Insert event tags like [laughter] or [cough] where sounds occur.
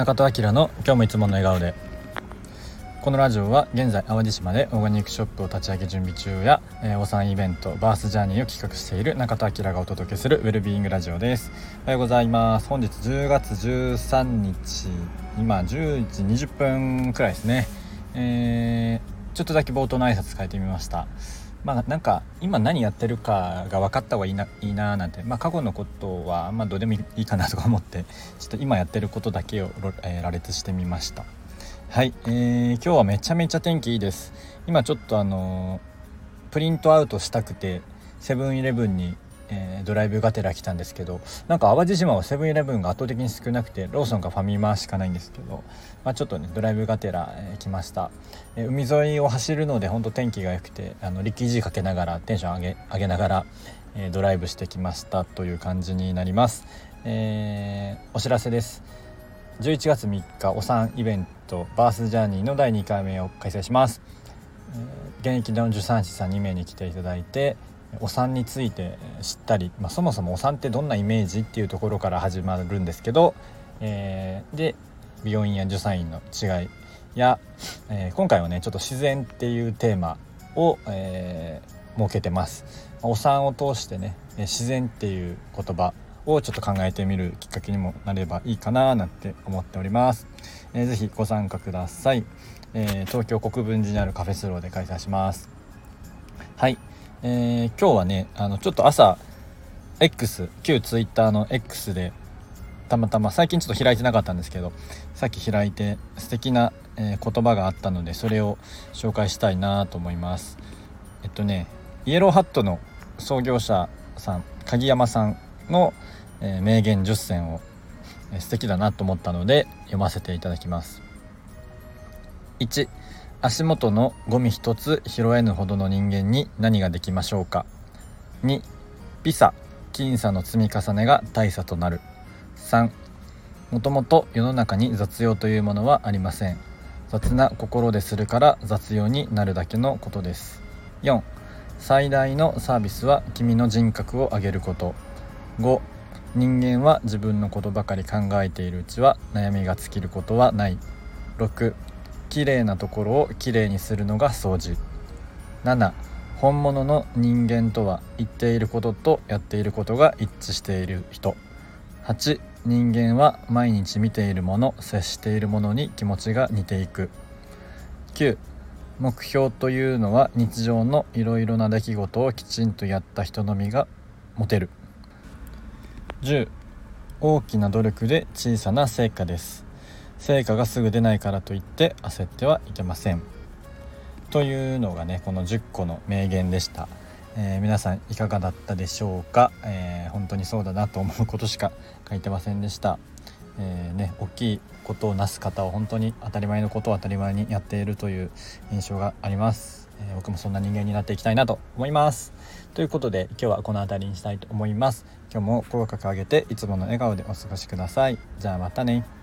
中戸明の今日もいつもの笑顔で。このラジオは現在淡路島でオーガニックショップを立ち上げ準備中や、えー、お産イベントバースジャーニーを企画している中戸明がお届けするウェルビーイングラジオです。おはようございます。本日10月13日今10時20分くらいですね、えー、ちょっとだけ冒頭の挨拶変えてみました。まあなんか今何やってるかが分かった方がいいないいななんて、まあ、過去のことはまあどうでもいいかなとか思って [laughs] ちょっと今やってることだけを、えー、羅列してみました。はい、えー、今日はめちゃめちゃ天気いいです。今ちょっとあのー、プリントアウトしたくてセブンイレブンにえー、ドライブがてら来たんですけどなんか淡路島はセブンイレブンが圧倒的に少なくてローソンかファミマしかないんですけど、まあ、ちょっとねドライブがてら、えー、来ました、えー、海沿いを走るので本当天気が良くてあの力士かけながらテンション上げ上げながら、えー、ドライブしてきましたという感じになります、えー、お知らせです。11月3日お産イベントバースジャーニーの第2回目を開催します、えー、現役の助産師さん2名に来ていただいてお産について知ったり、まあ、そもそもお産ってどんなイメージっていうところから始まるんですけど、えー、で病院や助産院の違いや、えー、今回はねちょっと自然っていうテーマを、えー、設けてます。お産を通してね自然っていう言葉をちょっと考えてみるきっかけにもなればいいかななんて思っております。えー、ぜひご参加ください、えー、東京国分寺にあるカフェスローで開催します。はい、えー、今日はねあのちょっと朝 X 旧 Twitter の X でたまたま最近ちょっと開いてなかったんですけどさっき開いて素敵な、えー、言葉があったのでそれを紹介したいなと思います。えっとねイエローハットの創業者さん鍵山さんの、えー、名言10選を、えー、素敵だなと思ったので読ませていただきます。1足元のゴミ一つ拾えぬほどの人間に何ができましょうか。2ビザ僅差の積み重ねが大差となる。3もともと世の中に雑用というものはありません。雑な心でするから雑用になるだけのことです。4最大のサービスは君の人格を上げること。5人間は自分のことばかり考えているうちは悩みが尽きることはない。6綺麗なところをきれいにするのが掃除。7本物の人間とは言っていることとやっていることが一致している人。8人間は毎日見ているもの接しているものに気持ちが似ていく。9目標というのは日常のいろいろな出来事をきちんとやった人のみが持てる。10大きな努力で小さな成果です。成果がすぐ出ないからといって焦ってはいけません。というのがねこの10個の名言でした、えー、皆さんいかがだったでしょうか、えー、本当にそうだなと思うことしか書いてませんでした、えー、ね大きいことをなす方は本当に当たり前のことを当たり前にやっているという印象があります、え僕もそんな人間になっていきたいなと思います。ということで今日はこの辺りにしたいと思います。今日も口角上げていつもの笑顔でお過ごしください。じゃあまたね。